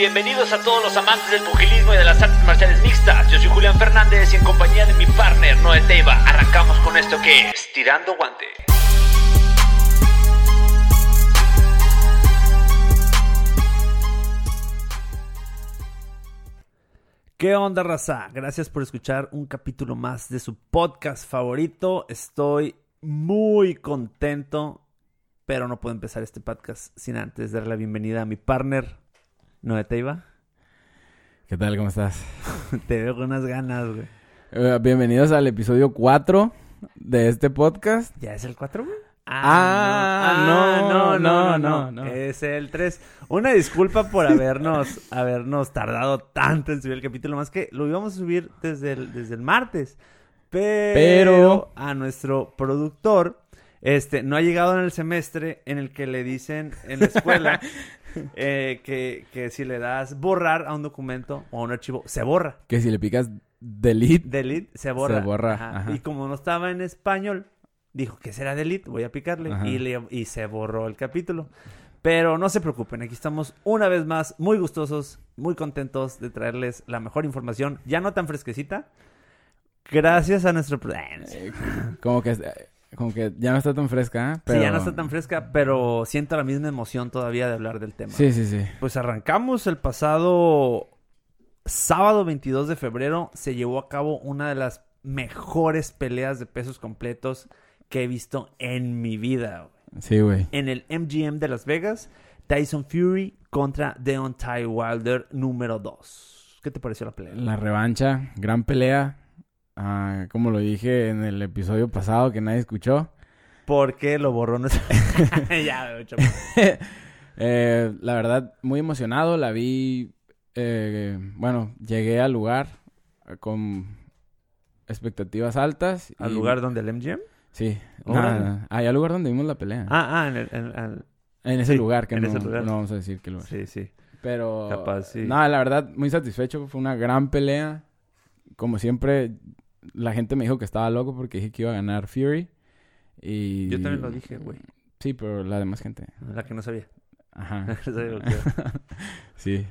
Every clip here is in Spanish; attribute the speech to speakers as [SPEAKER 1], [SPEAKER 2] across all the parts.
[SPEAKER 1] Bienvenidos a todos los amantes del pugilismo y de las artes marciales mixtas. Yo soy Julián Fernández y en compañía de mi partner Noé Teiva arrancamos con esto que es Tirando Guante.
[SPEAKER 2] ¿Qué onda, raza? Gracias por escuchar un capítulo más de su podcast favorito. Estoy muy contento, pero no puedo empezar este podcast sin antes dar la bienvenida a mi partner, Noé Teiva.
[SPEAKER 3] ¿Qué tal? ¿Cómo estás?
[SPEAKER 2] Te veo con unas ganas, güey.
[SPEAKER 3] Eh, bienvenidos al episodio 4 de este podcast.
[SPEAKER 2] ¿Ya es el 4, güey?
[SPEAKER 3] Ah, no, no, no, no.
[SPEAKER 2] Es el 3. Una disculpa por habernos, habernos tardado tanto en subir el capítulo, más que lo íbamos a subir desde el, desde el martes. Pero,
[SPEAKER 3] Pero-
[SPEAKER 2] a nuestro productor, este, no ha llegado en el semestre en el que le dicen en la escuela eh, que, que si le das borrar a un documento o a un archivo, se borra.
[SPEAKER 3] Que si le picas delete,
[SPEAKER 2] Delete se borra.
[SPEAKER 3] Se borra,
[SPEAKER 2] Ajá.
[SPEAKER 3] ajá.
[SPEAKER 2] Y como no estaba en español, dijo que será delete, voy a picarle. Y, le- y se borró el capítulo. Pero no se preocupen, aquí estamos una vez más muy gustosos, muy contentos de traerles la mejor información, ya no tan fresquecita. Gracias a nuestro... eh,
[SPEAKER 3] como que eh, como que ya no está tan fresca.
[SPEAKER 2] Sí, ya no está tan fresca, pero siento la misma emoción todavía de hablar del tema.
[SPEAKER 3] Sí, sí, sí.
[SPEAKER 2] Pues arrancamos el pasado sábado 22 de febrero. Se llevó a cabo una de las mejores peleas de pesos completos que he visto en mi vida.
[SPEAKER 3] Sí, güey.
[SPEAKER 2] En el MGM de Las Vegas, Tyson Fury contra Deontay Wilder número 2. ¿Qué te pareció la pelea?
[SPEAKER 3] La revancha, gran pelea. Ah, como lo dije en el episodio pasado que nadie escuchó.
[SPEAKER 2] ¿Por qué lo borró nuestro... ya.
[SPEAKER 3] Eh, la verdad, muy emocionado. La vi. eh, bueno, llegué al lugar eh, con expectativas altas.
[SPEAKER 2] ¿Al
[SPEAKER 3] y-
[SPEAKER 2] lugar donde el MGM?
[SPEAKER 3] Sí.
[SPEAKER 2] Órale.
[SPEAKER 3] Nada, ahí al lugar donde vimos la pelea.
[SPEAKER 2] Ah, ah, en el... en- en-
[SPEAKER 3] en ese
[SPEAKER 2] sí,
[SPEAKER 3] lugar, que
[SPEAKER 2] en
[SPEAKER 3] no,
[SPEAKER 2] ese lugar.
[SPEAKER 3] no vamos a decir qué lugar.
[SPEAKER 2] Sí, sí.
[SPEAKER 3] Pero.
[SPEAKER 2] Capaz, sí.
[SPEAKER 3] Nada, la verdad, muy satisfecho. Fue una gran pelea. Como siempre, la gente me dijo que estaba loco porque dije que iba a ganar Fury. Y...
[SPEAKER 2] Yo también lo dije, güey.
[SPEAKER 3] Sí, pero la demás gente.
[SPEAKER 2] La que no sabía.
[SPEAKER 3] Ajá. Sí.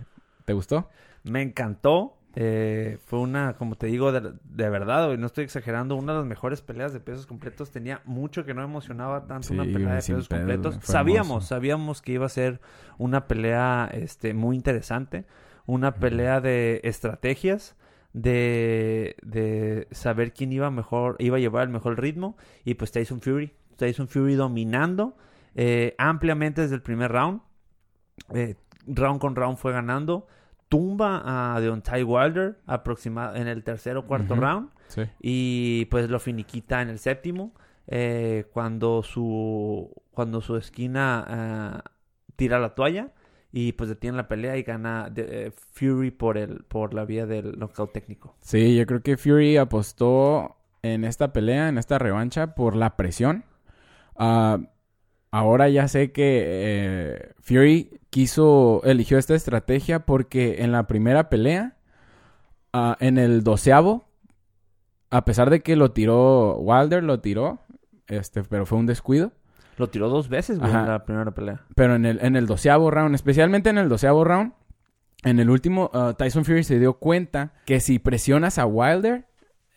[SPEAKER 3] ¿Te gustó?
[SPEAKER 2] Me encantó. Eh, fue una, como te digo, de, de verdad, güey, no estoy exagerando, una de las mejores peleas de pesos completos. Tenía mucho que no emocionaba tanto
[SPEAKER 3] Sí,
[SPEAKER 2] una pelea de pesos completos. Sabíamos,
[SPEAKER 3] hermoso.
[SPEAKER 2] sabíamos que iba a ser una pelea este, muy interesante. Una pelea de estrategias, de, de saber quién iba mejor, iba a llevar el mejor ritmo. Y pues Tyson Fury. Tyson Fury dominando eh, ampliamente desde el primer round. Eh, round con round fue ganando. Tumba a Deontay Wilder aproxima- en el tercer o cuarto round.
[SPEAKER 3] Sí.
[SPEAKER 2] Y pues lo finiquita en el séptimo. eh, cuando su cuando su esquina tira la toalla. Y pues detiene la pelea y gana eh, Fury por el por la vía del knockout técnico.
[SPEAKER 3] Sí, yo creo que Fury apostó en esta pelea, en esta revancha, por la presión. Ah, ahora ya sé que eh, Fury quiso, eligió esta estrategia porque en la primera pelea, ah, en el doceavo, a pesar de que lo tiró Wilder, lo tiró, este, pero fue un descuido.
[SPEAKER 2] Lo tiró dos veces, güey, en la primera pelea.
[SPEAKER 3] Pero en el, en el doceavo round, especialmente en el doceavo round, en el último, uh, Tyson Fury se dio cuenta que si presionas a Wilder,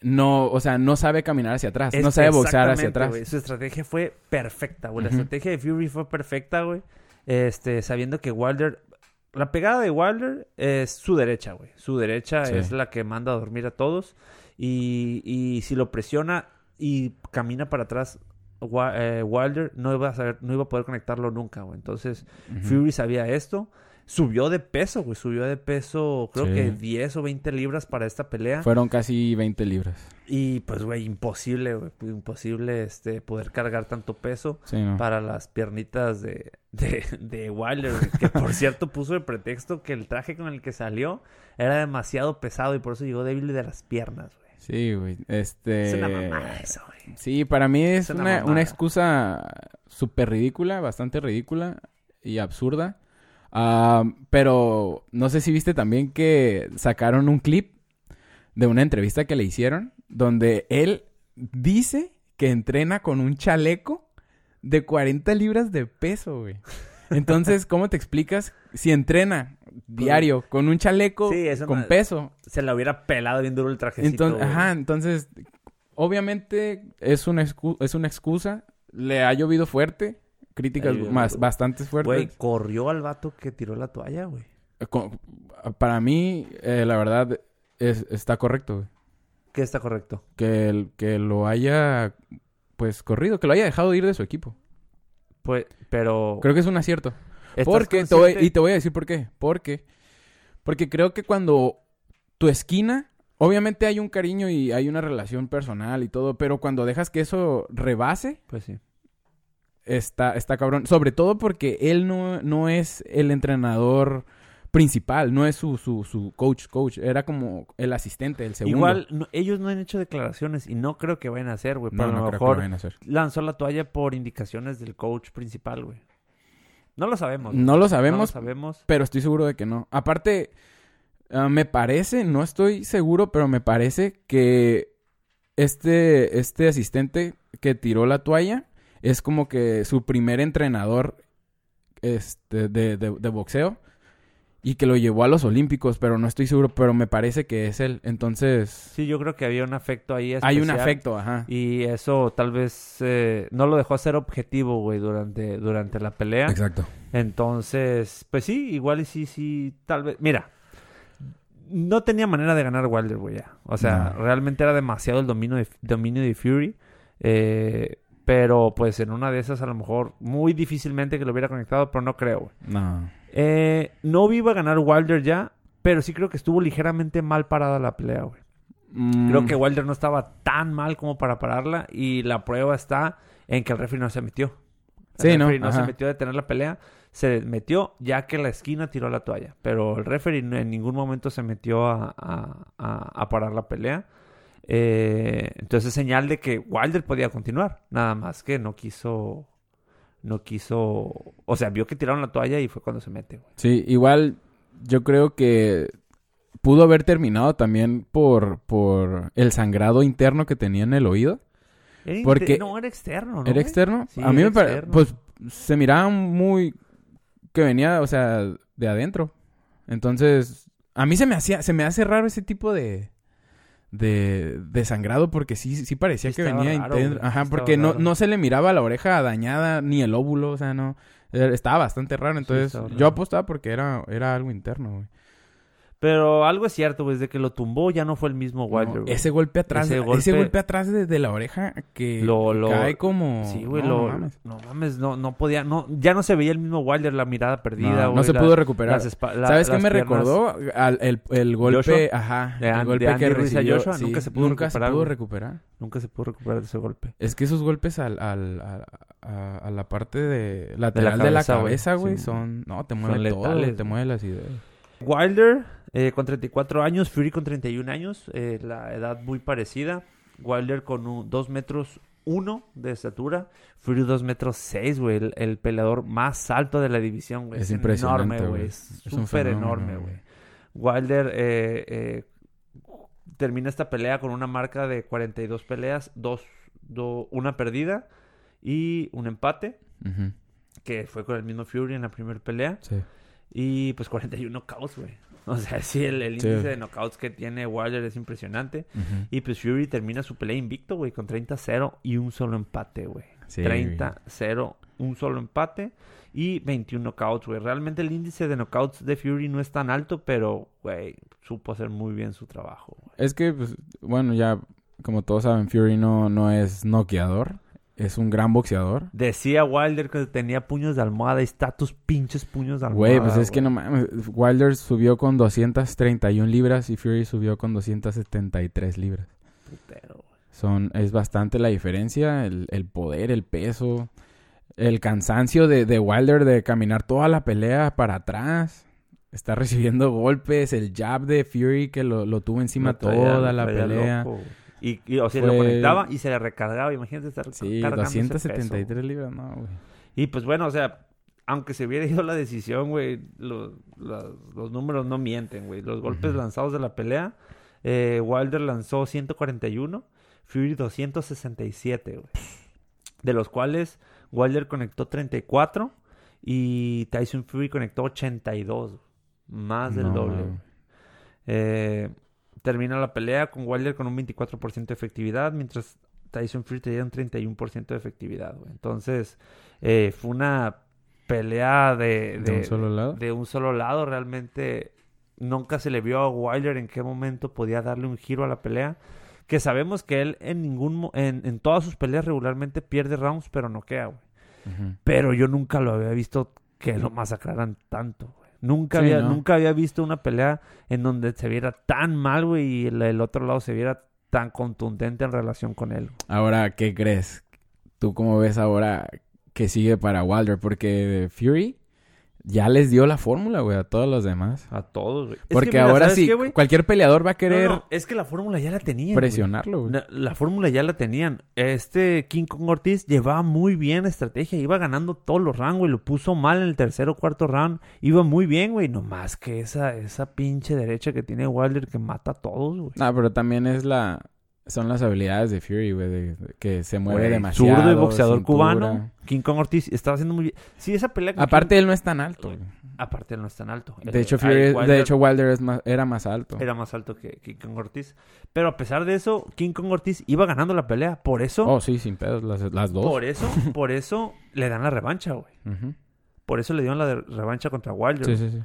[SPEAKER 3] no, o sea, no sabe caminar hacia atrás, no sabe boxear hacia atrás.
[SPEAKER 2] güey. Su estrategia fue perfecta, güey. La estrategia de Fury fue perfecta, güey. Este, sabiendo que Wilder... La pegada de Wilder es su derecha, güey. Su derecha
[SPEAKER 3] Sí.
[SPEAKER 2] es la que manda a dormir a todos. Y, y si lo presiona y camina para atrás, Wilder no iba, a saber, no iba a poder conectarlo nunca, güey. Entonces. Fury sabía esto. Subió de peso, güey. Subió de peso, creo
[SPEAKER 3] Sí.
[SPEAKER 2] que 10 o 20 libras para esta pelea.
[SPEAKER 3] Fueron casi 20 libras.
[SPEAKER 2] Y pues, güey, imposible, güey. Imposible este, poder cargar tanto peso
[SPEAKER 3] Sí, ¿no?
[SPEAKER 2] para las piernitas de, de, de Wilder, güey, Que por cierto puso de pretexto que el traje con el que salió era demasiado pesado y por eso llegó débil de las piernas, güey.
[SPEAKER 3] Sí, güey. Este...
[SPEAKER 2] Es una mamada eso, güey.
[SPEAKER 3] Sí, para mí es
[SPEAKER 2] Es una
[SPEAKER 3] una excusa súper ridícula, bastante ridícula y absurda. Ah, pero no sé si viste también que sacaron un clip de una entrevista que le hicieron donde él dice que entrena con un chaleco de 40 libras de peso, güey. Entonces, ¿cómo te explicas si entrena diario, con un chaleco,
[SPEAKER 2] Sí, eso
[SPEAKER 3] con
[SPEAKER 2] no-
[SPEAKER 3] peso.
[SPEAKER 2] Se la hubiera pelado bien duro el trajecito.
[SPEAKER 3] Entonces, ajá, entonces, obviamente es una, es una excusa. Le ha llovido fuerte, críticas más, bastante fuertes.
[SPEAKER 2] Güey, corrió al vato que tiró la toalla, güey.
[SPEAKER 3] Co- Para mí, eh, la verdad, es- está correcto, güey.
[SPEAKER 2] Que está correcto.
[SPEAKER 3] Que, el- que lo haya, pues, corrido, que lo haya dejado ir de su equipo.
[SPEAKER 2] Pues, pero...
[SPEAKER 3] Creo que es un acierto.
[SPEAKER 2] ¿Estás
[SPEAKER 3] Porque, te voy- y te voy a decir por qué. Porque, porque creo que cuando tu esquina, obviamente hay un cariño y hay una relación personal y todo, pero cuando dejas que eso rebase,
[SPEAKER 2] Pues sí.
[SPEAKER 3] está, está cabrón. Sobre todo porque él no, no es el entrenador principal, no es su, su, su coach, coach. Era como el asistente, el segundo.
[SPEAKER 2] Igual, no- ellos no han hecho declaraciones y no creo que vayan a hacer, güey.
[SPEAKER 3] no,
[SPEAKER 2] Pero
[SPEAKER 3] no
[SPEAKER 2] a lo
[SPEAKER 3] creo que vayan a hacer.
[SPEAKER 2] lanzó la toalla por indicaciones del coach principal, güey. No lo sabemos.
[SPEAKER 3] No lo
[SPEAKER 2] No lo
[SPEAKER 3] sabemos,
[SPEAKER 2] sabemos.
[SPEAKER 3] pero estoy seguro de que no. Aparte, ah, me parece, no estoy seguro, pero me parece que este, este asistente que tiró la toalla es como que su primer entrenador este, de, de- de boxeo y que lo llevó a los Olímpicos, pero no estoy seguro, pero me parece que es él. Entonces,
[SPEAKER 2] Sí, yo creo que había un afecto ahí
[SPEAKER 3] hay un afecto, ajá.
[SPEAKER 2] Y eso tal vez eh, no lo dejó ser objetivo, güey, durante, durante la pelea.
[SPEAKER 3] Exacto.
[SPEAKER 2] Entonces, pues sí, igual y sí, sí, tal vez. Mira, no tenía manera de ganar Wilder, güey, ya. O sea,
[SPEAKER 3] No.
[SPEAKER 2] realmente era demasiado el dominio de, dominio de Fury. Eh, pero pues en una de esas a lo mejor muy difícilmente que lo hubiera conectado, pero no creo.
[SPEAKER 3] No.
[SPEAKER 2] Eh, no iba a ganar Wilder ya, pero sí creo que estuvo ligeramente mal parada la pelea, güey. Creo
[SPEAKER 3] Mm,
[SPEAKER 2] que Wilder no estaba tan mal como para pararla y la prueba está en que el referee no se metió. El
[SPEAKER 3] Sí, ¿no?
[SPEAKER 2] referee no, se metió a detener la pelea, se metió ya que la esquina tiró la toalla, pero el referee en ningún momento se metió a, a- a- a parar la pelea. Eh, entonces es señal de que Wilder podía continuar, nada más que no quiso, no quiso, o sea, vio que tiraron la toalla y fue cuando se mete. güey.
[SPEAKER 3] Sí, igual yo creo que pudo haber terminado también por, por el sangrado interno que tenía en el oído.
[SPEAKER 2] Era
[SPEAKER 3] Porque-
[SPEAKER 2] no era externo, ¿no?
[SPEAKER 3] ¿Era externo?
[SPEAKER 2] Sí,
[SPEAKER 3] a mí me parece, pues se miraba muy que venía, o sea, de adentro. Entonces, a mí se me hacía, se me hace raro ese tipo de de, de sangrado porque sí, sí parecía
[SPEAKER 2] Sí
[SPEAKER 3] que venía
[SPEAKER 2] raro,
[SPEAKER 3] Ajá,
[SPEAKER 2] sí
[SPEAKER 3] porque no,
[SPEAKER 2] raro.
[SPEAKER 3] no se le miraba la oreja dañada ni el óvulo, o sea, no. Era- Estaba bastante raro, entonces yo apostaba porque era, era algo interno, güey.
[SPEAKER 2] Pero algo es cierto, güey, desde que lo tumbó ya no fue el mismo Wilder,
[SPEAKER 3] No, ese golpe atrás,
[SPEAKER 2] Ese
[SPEAKER 3] ese
[SPEAKER 2] golpe-
[SPEAKER 3] atrás de, de la oreja que
[SPEAKER 2] Lo- lo-
[SPEAKER 3] cae como...
[SPEAKER 2] Sí, güey,
[SPEAKER 3] no,
[SPEAKER 2] lo-
[SPEAKER 3] no mames.
[SPEAKER 2] no mames, no, no podía, no, ya no se veía el mismo Wilder, la mirada perdida,
[SPEAKER 3] No,
[SPEAKER 2] güey.
[SPEAKER 3] no se pudo recuperar.
[SPEAKER 2] la-
[SPEAKER 3] ¿Sabes qué me
[SPEAKER 2] piernas
[SPEAKER 3] recordó? Al- el, el golpe,
[SPEAKER 2] Joshua,
[SPEAKER 3] ajá,
[SPEAKER 2] de
[SPEAKER 3] el golpe
[SPEAKER 2] de Andy
[SPEAKER 3] que
[SPEAKER 2] Ruiz a
[SPEAKER 3] recibió.
[SPEAKER 2] Joshua,
[SPEAKER 3] sí,
[SPEAKER 2] nunca se pudo
[SPEAKER 3] nunca
[SPEAKER 2] recuperar,
[SPEAKER 3] se pudo
[SPEAKER 2] güey.
[SPEAKER 3] recuperar.
[SPEAKER 2] Nunca se pudo recuperar de ese golpe.
[SPEAKER 3] Es que esos golpes al, al- a, a- a la parte de lateral de la
[SPEAKER 2] cabeza, güey. Sí.
[SPEAKER 3] son... No, te mueve todo,
[SPEAKER 2] letales,
[SPEAKER 3] te mueve las ideas.
[SPEAKER 2] Wilder eh, con 34 años, Fury con 31 años, eh, la edad muy parecida. Wilder con un, 2 metros 1 de estatura, Fury 2 metros 6, güey, el, el peleador más alto de la división, güey.
[SPEAKER 3] Es impresionante,
[SPEAKER 2] enorme,
[SPEAKER 3] güey.
[SPEAKER 2] Es súper enorme,
[SPEAKER 3] güey.
[SPEAKER 2] Wilder eh, eh, termina esta pelea con una marca de 42 peleas, dos, do- una perdida y un empate, que fue con el mismo Fury en la primera pelea.
[SPEAKER 3] Sí.
[SPEAKER 2] Y pues 41 knockouts, güey. O sea, sí, el, el
[SPEAKER 3] Sí.
[SPEAKER 2] índice de knockouts que tiene Wilder es impresionante. Y pues Fury termina su pelea invicto, güey, con 30-0 y un solo empate, güey.
[SPEAKER 3] Sí,
[SPEAKER 2] 30-0, un solo empate y 21 knockouts, güey. Realmente el índice de knockouts de Fury no es tan alto, pero, güey, supo hacer muy bien su trabajo. güey.
[SPEAKER 3] Es que, pues, bueno, ya como todos saben, Fury no, no es noqueador. Es un gran boxeador.
[SPEAKER 2] Decía Wilder que tenía puños de almohada y está tus pinches puños de almohada.
[SPEAKER 3] Güey, pues es que no mames. Wilder subió con 231 libras y Fury subió con 273 libras.
[SPEAKER 2] Putero.
[SPEAKER 3] Son, es bastante la diferencia, el, el poder, el peso, el cansancio de, de Wilder de caminar toda la pelea para atrás. Está recibiendo golpes, el jab de Fury que lo, lo tuvo encima toda la pelea.
[SPEAKER 2] loco. Y, y, o sea,
[SPEAKER 3] Fue-
[SPEAKER 2] lo conectaba y se le recargaba. Imagínate estar
[SPEAKER 3] Sí,
[SPEAKER 2] cargando ese peso,
[SPEAKER 3] 273
[SPEAKER 2] güey.
[SPEAKER 3] libras, no, güey.
[SPEAKER 2] Y pues bueno, o sea, aunque se hubiera ido la decisión, güey, lo- los números no mienten, güey. Los golpes
[SPEAKER 3] Ujú.
[SPEAKER 2] lanzados de la pelea, eh, Wilder lanzó 141, Fury 267, güey. De los cuales Wilder conectó 34 y Tyson Fury conectó 82. Más del
[SPEAKER 3] No,
[SPEAKER 2] doble. güey. Eh, termina la pelea con Wilder con un 24% de efectividad, mientras Tyson Fury tenía un 31% de efectividad, güey. Entonces, eh, fue una pelea de,
[SPEAKER 3] ¿De un solo lado?
[SPEAKER 2] de un solo lado. Realmente nunca se le vio a Wilder en qué momento podía darle un giro a la pelea. Que sabemos que él en ningún en, en todas sus peleas regularmente pierde rounds, pero noquea, güey.
[SPEAKER 3] Ujú.
[SPEAKER 2] Pero yo nunca lo había visto que lo masacraran tanto, güey. Nunca,
[SPEAKER 3] Sí,
[SPEAKER 2] había,
[SPEAKER 3] ¿no?
[SPEAKER 2] nunca había visto una pelea en donde se viera tan mal, güey, y el, el otro lado se viera tan contundente en relación con él.
[SPEAKER 3] Ahora, ¿qué crees? ¿Tú cómo ves ahora que sigue para Wilder? Porque Fury ya les dio la fórmula, güey, a todos los demás.
[SPEAKER 2] A todos, güey. Es que,
[SPEAKER 3] Porque
[SPEAKER 2] mira,
[SPEAKER 3] ahora
[SPEAKER 2] ¿sabes
[SPEAKER 3] sí,
[SPEAKER 2] qué,
[SPEAKER 3] cualquier peleador va a querer
[SPEAKER 2] no, es que la fórmula ya la tenían.
[SPEAKER 3] presionarlo, güey.
[SPEAKER 2] La, la fórmula ya la tenían. Este King Kong Ortiz llevaba muy bien la estrategia. Iba ganando todos los rounds, güey. Lo puso mal en el tercer o cuarto round. Iba muy bien, güey. No más que esa, esa pinche derecha que tiene Wilder que mata a todos, güey.
[SPEAKER 3] No, pero también es la... Son las habilidades de Fury, güey, de- de- que se mueve
[SPEAKER 2] Güey,
[SPEAKER 3] demasiado.
[SPEAKER 2] Zurdo y boxeador
[SPEAKER 3] cintura.
[SPEAKER 2] cubano. King Kong Ortiz estaba haciendo muy bien. Sí, esa pelea con
[SPEAKER 3] Aparte,
[SPEAKER 2] King-
[SPEAKER 3] él no es tan alto.
[SPEAKER 2] Aparte, él no es tan alto.
[SPEAKER 3] De hecho, Fury,
[SPEAKER 2] Wilder
[SPEAKER 3] de hecho, Wilder es más- era más alto.
[SPEAKER 2] era más alto que King Kong Ortiz. Pero a pesar de eso, King Kong Ortiz iba ganando la pelea. Por eso,
[SPEAKER 3] Oh, sí, sin pedos, las, las dos.
[SPEAKER 2] por eso, por eso le dan la revancha, güey. Por eso le dieron la revancha contra Wilder.
[SPEAKER 3] Sí, sí, sí.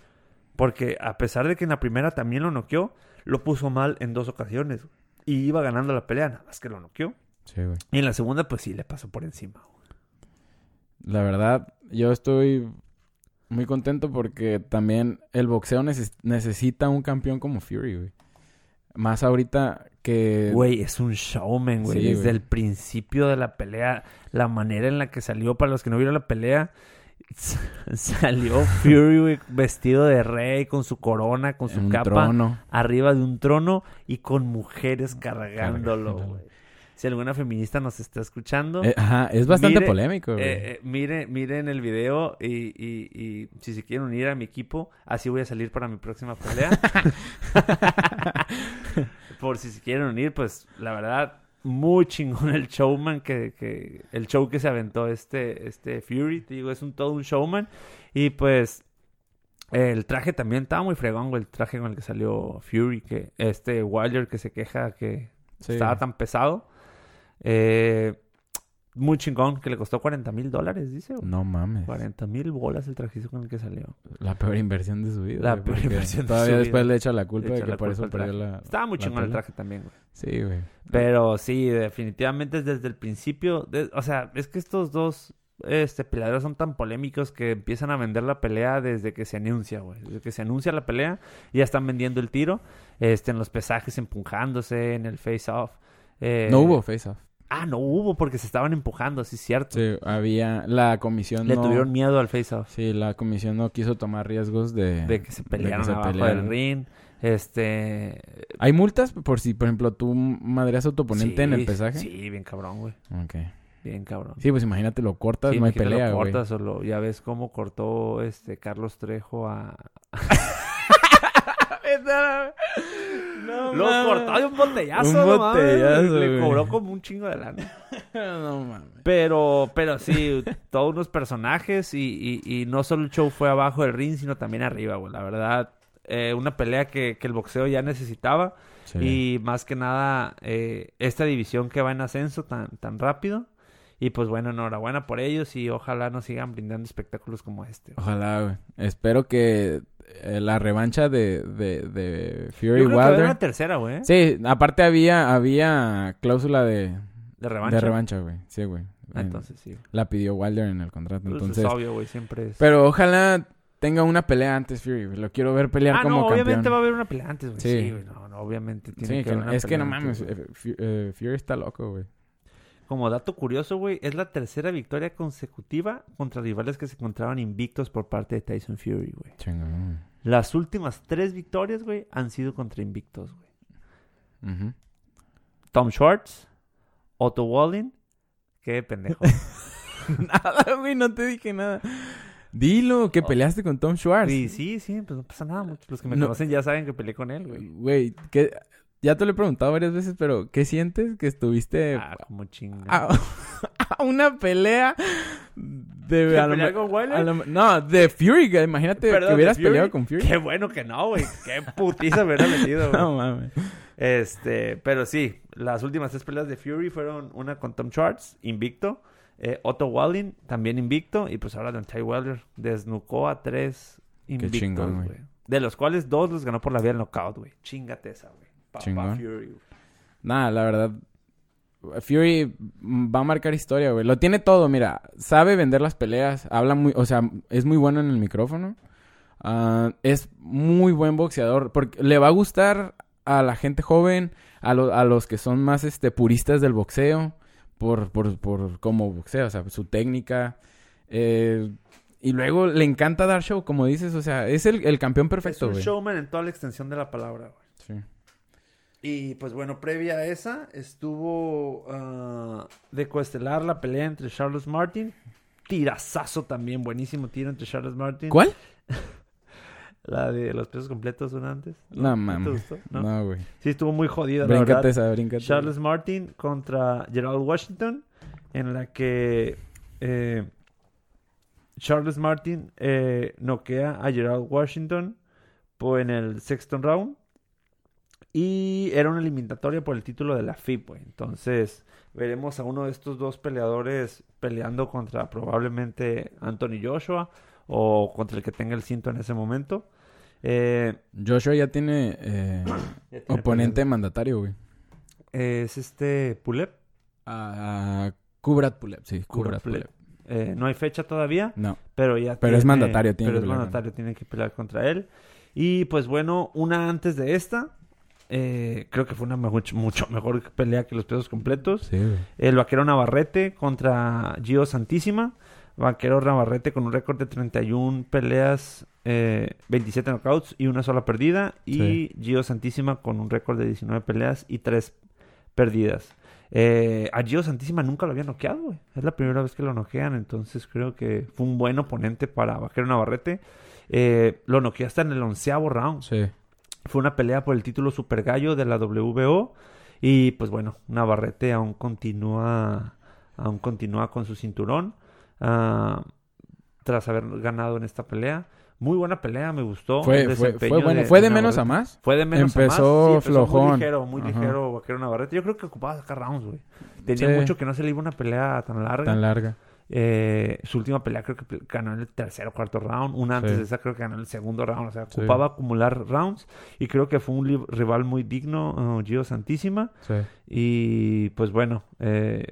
[SPEAKER 2] Porque a pesar de que en la primera también lo noqueó, lo puso mal en dos ocasiones. güey. Y iba ganando la pelea, nada más que lo noqueó.
[SPEAKER 3] Sí, güey.
[SPEAKER 2] Y en la segunda, pues sí, le pasó por encima. güey.
[SPEAKER 3] La verdad, yo estoy muy contento porque también el boxeo neces- necesita un campeón como Fury, güey. Más ahorita que...
[SPEAKER 2] Güey, es un showman, güey.
[SPEAKER 3] Sí,
[SPEAKER 2] Desde
[SPEAKER 3] güey.
[SPEAKER 2] el principio de la pelea, la manera en la que salió, para los que no vieron la pelea, salió Fury, güey, vestido de rey, con su corona, con su
[SPEAKER 3] un
[SPEAKER 2] capa,
[SPEAKER 3] trono.
[SPEAKER 2] arriba de un trono y con mujeres cargándolo, güey. Si alguna feminista nos está escuchando,
[SPEAKER 3] Eh, ajá, es bastante
[SPEAKER 2] Mire,
[SPEAKER 3] polémico, güey.
[SPEAKER 2] Eh, eh, mire, miren el video y, y- y si se quieren unir a mi equipo, así voy a salir para mi próxima pelea. Por si se quieren unir, pues la verdad, muy chingón el showman que, que el show que se aventó este, este Fury, te digo, es un todo un showman. Y pues el traje también estaba muy fregón, güey, el traje con el que salió Fury, que este Wilder que se queja que
[SPEAKER 3] Sí.
[SPEAKER 2] estaba tan pesado. Eh, muy chingón, que le costó 40 mil dólares, dice. güey.
[SPEAKER 3] No mames.
[SPEAKER 2] 40 mil bolas el trajizo con el que salió.
[SPEAKER 3] La peor inversión de su vida.
[SPEAKER 2] La
[SPEAKER 3] güey,
[SPEAKER 2] peor inversión de
[SPEAKER 3] Todavía
[SPEAKER 2] su
[SPEAKER 3] después
[SPEAKER 2] vida.
[SPEAKER 3] le echa la culpa de que por eso perdió la...
[SPEAKER 2] Estaba muy
[SPEAKER 3] la
[SPEAKER 2] chingón el traje también, güey.
[SPEAKER 3] Sí, güey.
[SPEAKER 2] Pero sí, definitivamente desde el principio. de- o sea, es que estos dos este, peleadores son tan polémicos que empiezan a vender la pelea desde que se anuncia, güey. Desde que se anuncia la pelea, ya están vendiendo el tiro. Este, en los pesajes empujándose, en el face-off. Eh,
[SPEAKER 3] No hubo face-off.
[SPEAKER 2] Ah, no hubo porque se estaban empujando, sí, es cierto.
[SPEAKER 3] Sí, había... La comisión
[SPEAKER 2] Le
[SPEAKER 3] no...
[SPEAKER 2] tuvieron miedo al face-off.
[SPEAKER 3] Sí, la comisión no quiso tomar riesgos de...
[SPEAKER 2] De que se pelearon
[SPEAKER 3] se
[SPEAKER 2] abajo del ring. Este.
[SPEAKER 3] ¿Hay multas por si, por ejemplo, tú madreas a tu oponente en el pesaje?
[SPEAKER 2] Sí, bien cabrón, güey.
[SPEAKER 3] Ok.
[SPEAKER 2] Bien cabrón.
[SPEAKER 3] Sí, pues imagínate, lo cortas,
[SPEAKER 2] Sí,
[SPEAKER 3] no hay pelea,
[SPEAKER 2] lo
[SPEAKER 3] güey.
[SPEAKER 2] cortas o lo- ya ves cómo cortó este Carlos Trejo a.
[SPEAKER 3] No,
[SPEAKER 2] Lo
[SPEAKER 3] mames.
[SPEAKER 2] cortó de un botellazo,
[SPEAKER 3] Un
[SPEAKER 2] no mames,
[SPEAKER 3] botellazo,
[SPEAKER 2] Le cobró como un chingo de lana.
[SPEAKER 3] no mames.
[SPEAKER 2] Pero, pero sí, todos unos personajes y, y, y no solo el show fue abajo del ring, sino también arriba, güey. La verdad, eh, una pelea que, que el boxeo ya necesitaba.
[SPEAKER 3] Sí.
[SPEAKER 2] Y más que nada, eh, esta división que va en ascenso tan, tan rápido. Y pues bueno, enhorabuena por ellos y ojalá nos sigan brindando espectáculos como este.
[SPEAKER 3] Ojalá, güey. Espero que eh, la revancha de, de, de
[SPEAKER 2] Yo
[SPEAKER 3] Fury
[SPEAKER 2] creo que a haber
[SPEAKER 3] Wilder...
[SPEAKER 2] una tercera, güey.
[SPEAKER 3] Sí, aparte había, había cláusula de,
[SPEAKER 2] De revancha.
[SPEAKER 3] de revancha, güey. Sí, güey.
[SPEAKER 2] Ah,
[SPEAKER 3] En-
[SPEAKER 2] entonces sí.
[SPEAKER 3] La pidió Wilder en el contrato. Entonces,
[SPEAKER 2] es obvio, güey, siempre es.
[SPEAKER 3] pero ojalá tenga una pelea antes Fury. güey. Lo quiero ver pelear
[SPEAKER 2] ah,
[SPEAKER 3] como
[SPEAKER 2] no,
[SPEAKER 3] campeón.
[SPEAKER 2] obviamente va a haber una pelea antes, güey.
[SPEAKER 3] Sí.
[SPEAKER 2] Sí, güey, no, no, obviamente tiene
[SPEAKER 3] Sí,
[SPEAKER 2] que
[SPEAKER 3] que
[SPEAKER 2] haber una
[SPEAKER 3] es que no mames.
[SPEAKER 2] antes,
[SPEAKER 3] eh, eh, Fury está loco, güey.
[SPEAKER 2] Como dato curioso, güey, es la tercera victoria consecutiva contra rivales que se encontraban invictos por parte de Tyson Fury, güey.
[SPEAKER 3] Chingón.
[SPEAKER 2] Las últimas tres victorias, güey, han sido contra invictos, güey. Tom Schwartz, Otto Wallin. Qué pendejo.
[SPEAKER 3] nada, güey, no te dije nada. Dilo, que
[SPEAKER 2] Oh.
[SPEAKER 3] peleaste con Tom Schwartz.
[SPEAKER 2] sí, sí, sí, pues no pasa nada. Muchos los que me
[SPEAKER 3] No.
[SPEAKER 2] conocen ya saben que peleé con él, güey.
[SPEAKER 3] Güey, ¿qué- ya te lo he preguntado varias veces, pero ¿qué sientes que estuviste
[SPEAKER 2] Ah, como
[SPEAKER 3] a, una pelea de...
[SPEAKER 2] ¿De
[SPEAKER 3] a me-
[SPEAKER 2] con
[SPEAKER 3] a no, de Fury. Imagínate
[SPEAKER 2] Perdón,
[SPEAKER 3] que hubieras peleado con Fury.
[SPEAKER 2] Qué bueno que no, güey. Qué putiza me hubiera metido, güey.
[SPEAKER 3] No mames.
[SPEAKER 2] Este, pero sí, las últimas tres peleas de Fury fueron una con Tom Schwartz, invicto. eh, Otto Wallin, también invicto. Y pues ahora Deontay Wilder desnucó a tres invictos,
[SPEAKER 3] güey.
[SPEAKER 2] De los cuales dos los ganó por la vía del knockout, güey. Chingate esa, güey.
[SPEAKER 3] Chingón.
[SPEAKER 2] Fury.
[SPEAKER 3] Nada, la verdad. Fury va a marcar historia, güey. Lo tiene todo, mira. Sabe vender las peleas. Habla muy... O sea, es muy bueno en el micrófono. Ah, es muy buen boxeador. Porque le va a gustar a la gente joven. A, lo- a los que son más este, puristas del boxeo. Por, por, por cómo boxea. O sea, su técnica. Eh, y luego le encanta dar show, como dices. O sea, es el, el campeón
[SPEAKER 2] Es
[SPEAKER 3] perfecto,
[SPEAKER 2] un
[SPEAKER 3] güey.
[SPEAKER 2] showman en toda la extensión de la palabra, güey. Y pues bueno, previa a esa estuvo ah, de coestelar la pelea entre Charles Martin. Tirazazo también, buenísimo tiro entre Charles Martin.
[SPEAKER 3] ¿Cuál?
[SPEAKER 2] La de los pesos completos una antes.
[SPEAKER 3] No, mames.
[SPEAKER 2] ¿No?
[SPEAKER 3] No, güey.
[SPEAKER 2] Sí, estuvo muy jodida, la
[SPEAKER 3] Bríncate
[SPEAKER 2] verdad.
[SPEAKER 3] esa, bríncate.
[SPEAKER 2] Charles Martin contra Gerald Washington, en la que eh, Charles Martin eh, noquea a Gerald Washington pues, en el sexto round. Y era una eliminatoria por el título de la FIP, güey. Entonces, veremos a uno de estos dos peleadores peleando contra probablemente Anthony Joshua o contra el que tenga el cinto en ese momento. Eh,
[SPEAKER 3] Joshua ya tiene eh,
[SPEAKER 2] ya tiene
[SPEAKER 3] oponente mandatario, güey.
[SPEAKER 2] Es este Pulep.
[SPEAKER 3] A Kubrat Pulev, sí, Kubrat
[SPEAKER 2] Kubrat
[SPEAKER 3] Pulev.
[SPEAKER 2] Eh, no hay fecha todavía,
[SPEAKER 3] No,
[SPEAKER 2] pero ya
[SPEAKER 3] Pero es mandatario, tiene
[SPEAKER 2] pero
[SPEAKER 3] que
[SPEAKER 2] es mandatario, tiene que pelear contra él. Y pues bueno, una antes de esta, eh, creo que fue una mucho, mucho mejor pelea que los pesos completos.
[SPEAKER 3] sí.
[SPEAKER 2] El vaquero Navarrete contra Gio Santísima. Vaquero Navarrete con un récord de 31 peleas, eh, 27 knockouts y una sola perdida. Y Gio Santísima con un récord de 19 peleas y 3 perdidas. Eh, a Gio Santísima nunca lo había noqueado, güey. Es la primera vez que lo noquean, entonces creo que fue un buen oponente para Vaquero Navarrete. Eh, lo noqueó hasta en el onceavo round.
[SPEAKER 3] Sí.
[SPEAKER 2] Fue una pelea por el título Super Gallo de la WBO. Y pues bueno, Navarrete aún continúa, aún continúa con su cinturón. ah, tras haber ganado en esta pelea. Muy buena pelea, me gustó.
[SPEAKER 3] Fue,
[SPEAKER 2] el
[SPEAKER 3] fue,
[SPEAKER 2] desempeño
[SPEAKER 3] fue bueno. ¿Fue de menos a más?
[SPEAKER 2] Fue de menos a
[SPEAKER 3] Empezó
[SPEAKER 2] más. Sí,
[SPEAKER 3] flojón.
[SPEAKER 2] Muy ligero, muy
[SPEAKER 3] Ajá.
[SPEAKER 2] ligero Vaquero Navarrete. Yo creo que ocupaba sacar rounds, güey. Tenía
[SPEAKER 3] Sí.
[SPEAKER 2] mucho que no se le iba una pelea tan larga.
[SPEAKER 3] Tan larga.
[SPEAKER 2] Eh, su última pelea creo que ganó en el tercer o cuarto round. Una antes
[SPEAKER 3] Sí.
[SPEAKER 2] de esa creo que ganó en el segundo round. O sea,
[SPEAKER 3] Sí.
[SPEAKER 2] ocupaba acumular rounds. Y creo que fue un rival muy digno, uh, Gio Santísima.
[SPEAKER 3] Sí.
[SPEAKER 2] Y pues bueno, eh,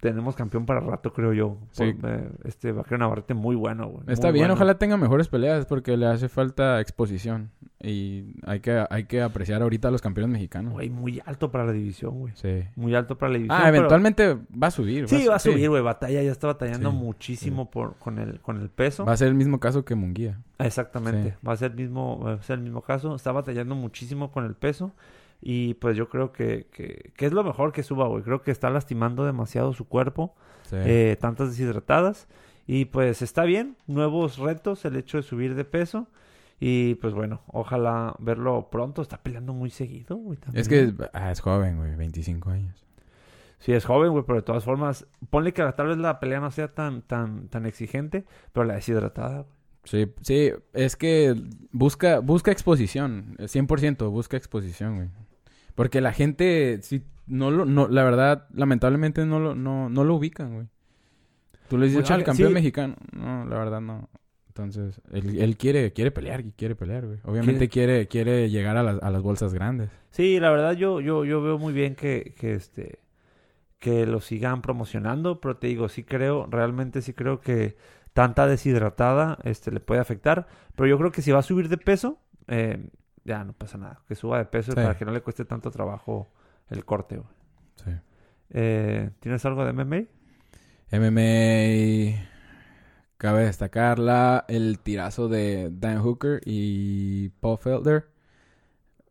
[SPEAKER 2] tenemos campeón para rato, creo yo.
[SPEAKER 3] Sí.
[SPEAKER 2] Por, eh, este vaquero Navarrete muy bueno, güey.
[SPEAKER 3] Está
[SPEAKER 2] Muy
[SPEAKER 3] bien,
[SPEAKER 2] bueno.
[SPEAKER 3] ojalá tenga mejores peleas porque le hace falta exposición. Y hay que, hay que apreciar ahorita a los campeones mexicanos.
[SPEAKER 2] Güey, muy alto para la división, güey.
[SPEAKER 3] Sí.
[SPEAKER 2] Muy alto para la división.
[SPEAKER 3] Ah,
[SPEAKER 2] pero-
[SPEAKER 3] eventualmente va a subir.
[SPEAKER 2] Sí, va a subir, güey. Batalla ya está batallando
[SPEAKER 3] Sí,
[SPEAKER 2] muchísimo por, con, el, con el peso.
[SPEAKER 3] Va a ser el mismo caso que Munguía.
[SPEAKER 2] Exactamente. Va a ser el mismo, va a ser el mismo caso. Está batallando muchísimo con el peso. Y pues yo creo que, que, que es lo mejor que suba, güey. Creo que está lastimando demasiado su cuerpo.
[SPEAKER 3] Sí.
[SPEAKER 2] eh, tantas deshidratadas. Y pues está bien. Nuevos retos, el hecho de subir de peso. Y pues bueno, ojalá verlo pronto. Está peleando muy seguido, güey.
[SPEAKER 3] es que ah, es joven, güey. 25 años.
[SPEAKER 2] Sí, es joven, güey, pero de todas formas, ponle que tal vez la pelea no sea tan, tan, tan exigente, pero la deshidratada, güey.
[SPEAKER 3] Sí, sí, es que busca, busca exposición, 100% busca exposición, güey. Porque la gente, sí, no lo, no, la verdad, lamentablemente no lo, no, no lo ubican, güey. Tú le dices,
[SPEAKER 2] Mucha
[SPEAKER 3] ah, campeón
[SPEAKER 2] sí.
[SPEAKER 3] mexicano. No, la verdad no. Entonces, él, él quiere, quiere pelear, y quiere pelear, güey. Obviamente quiere, quiere llegar a las, a las bolsas grandes.
[SPEAKER 2] Sí, la verdad yo, yo, yo veo muy bien que, que este que lo sigan promocionando, pero te digo, sí creo, realmente sí creo que tanta deshidratada este le puede afectar, pero yo creo que si va a subir de peso, eh, ya no pasa nada, que suba de peso
[SPEAKER 3] Sí.
[SPEAKER 2] para que no le cueste tanto trabajo el corte, güey.
[SPEAKER 3] Sí.
[SPEAKER 2] Eh, ¿Tienes algo de MMA?
[SPEAKER 3] MMA. Cabe destacarla el tirazo de Dan Hooker y Paul Felder.